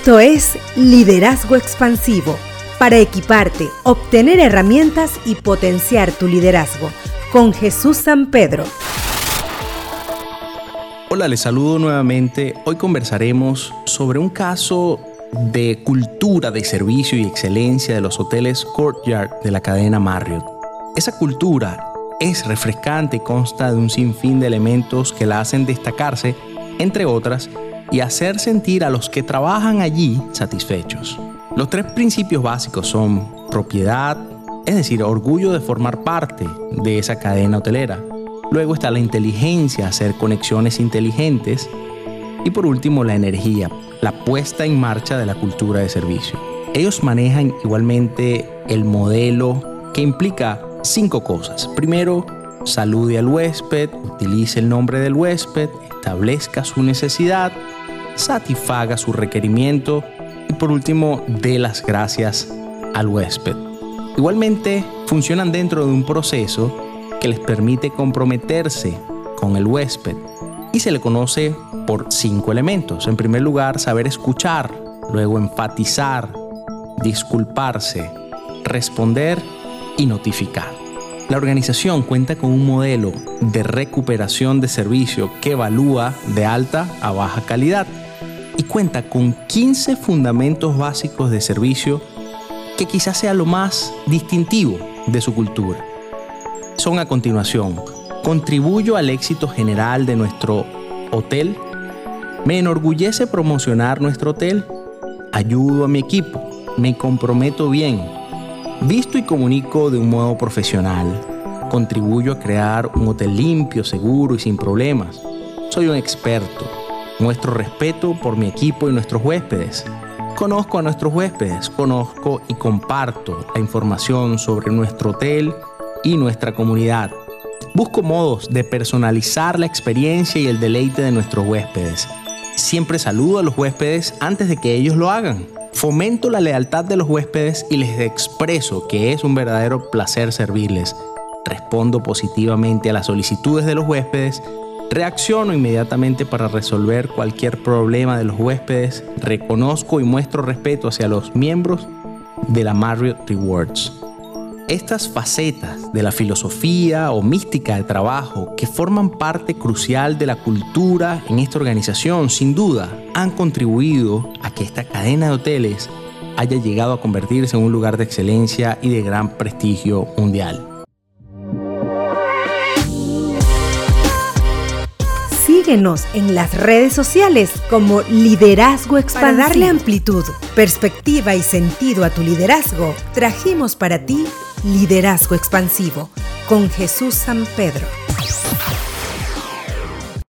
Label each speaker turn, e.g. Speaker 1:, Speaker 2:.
Speaker 1: Esto es Liderazgo Expansivo, para equiparte, obtener herramientas y potenciar tu liderazgo, con Jesús San Pedro.
Speaker 2: Hola, les saludo nuevamente. Hoy conversaremos sobre un caso de cultura de servicio y excelencia de los hoteles Courtyard de la cadena Marriott. Esa cultura es refrescante y consta de un sinfín de elementos que la hacen destacarse, entre otras, y hacer sentir a los que trabajan allí satisfechos. Los tres principios básicos son propiedad, es decir, orgullo de formar parte de esa cadena hotelera. Luego está la inteligencia, hacer conexiones inteligentes. Y por último, la energía, la puesta en marcha de la cultura de servicio. Ellos manejan igualmente el modelo que implica cinco cosas. Primero, salude al huésped, utilice el nombre del huésped, establezca su necesidad, satisfaga su requerimiento y por último dé las gracias al huésped. Igualmente funcionan dentro de un proceso que les permite comprometerse con el huésped y se le conoce por cinco elementos. En primer lugar, saber escuchar, luego enfatizar, disculparse, responder y notificar. La organización cuenta con un modelo de recuperación de servicio que evalúa de alta a baja calidad y cuenta con 15 fundamentos básicos de servicio que quizás sea lo más distintivo de su cultura. Son a continuación, contribuyo al éxito general de nuestro hotel, me enorgullece promocionar nuestro hotel, ayudo a mi equipo, me comprometo bien, visto y comunico de un modo profesional, contribuyo a crear un hotel limpio, seguro y sin problemas, soy un experto, Muestro respeto por mi equipo y nuestros huéspedes. Conozco a nuestros huéspedes, conozco y comparto la información sobre nuestro hotel y nuestra comunidad. Busco modos de personalizar la experiencia y el deleite de nuestros huéspedes. Siempre saludo a los huéspedes antes de que ellos lo hagan. Fomento la lealtad de los huéspedes y les expreso que es un verdadero placer servirles. Respondo positivamente a las solicitudes de los huéspedes Reacciono inmediatamente para resolver cualquier problema de los huéspedes, reconozco y muestro respeto hacia los miembros de la Marriott Rewards. Estas facetas de la filosofía o mística de trabajo que forman parte crucial de la cultura en esta organización, sin duda, han contribuido a que esta cadena de hoteles haya llegado a convertirse en un lugar de excelencia y de gran prestigio mundial.
Speaker 1: Síguenos en las redes sociales como Liderazgo Expansivo. Para darle amplitud, perspectiva y sentido a tu liderazgo, trajimos para ti Liderazgo Expansivo con Jesús San Pedro.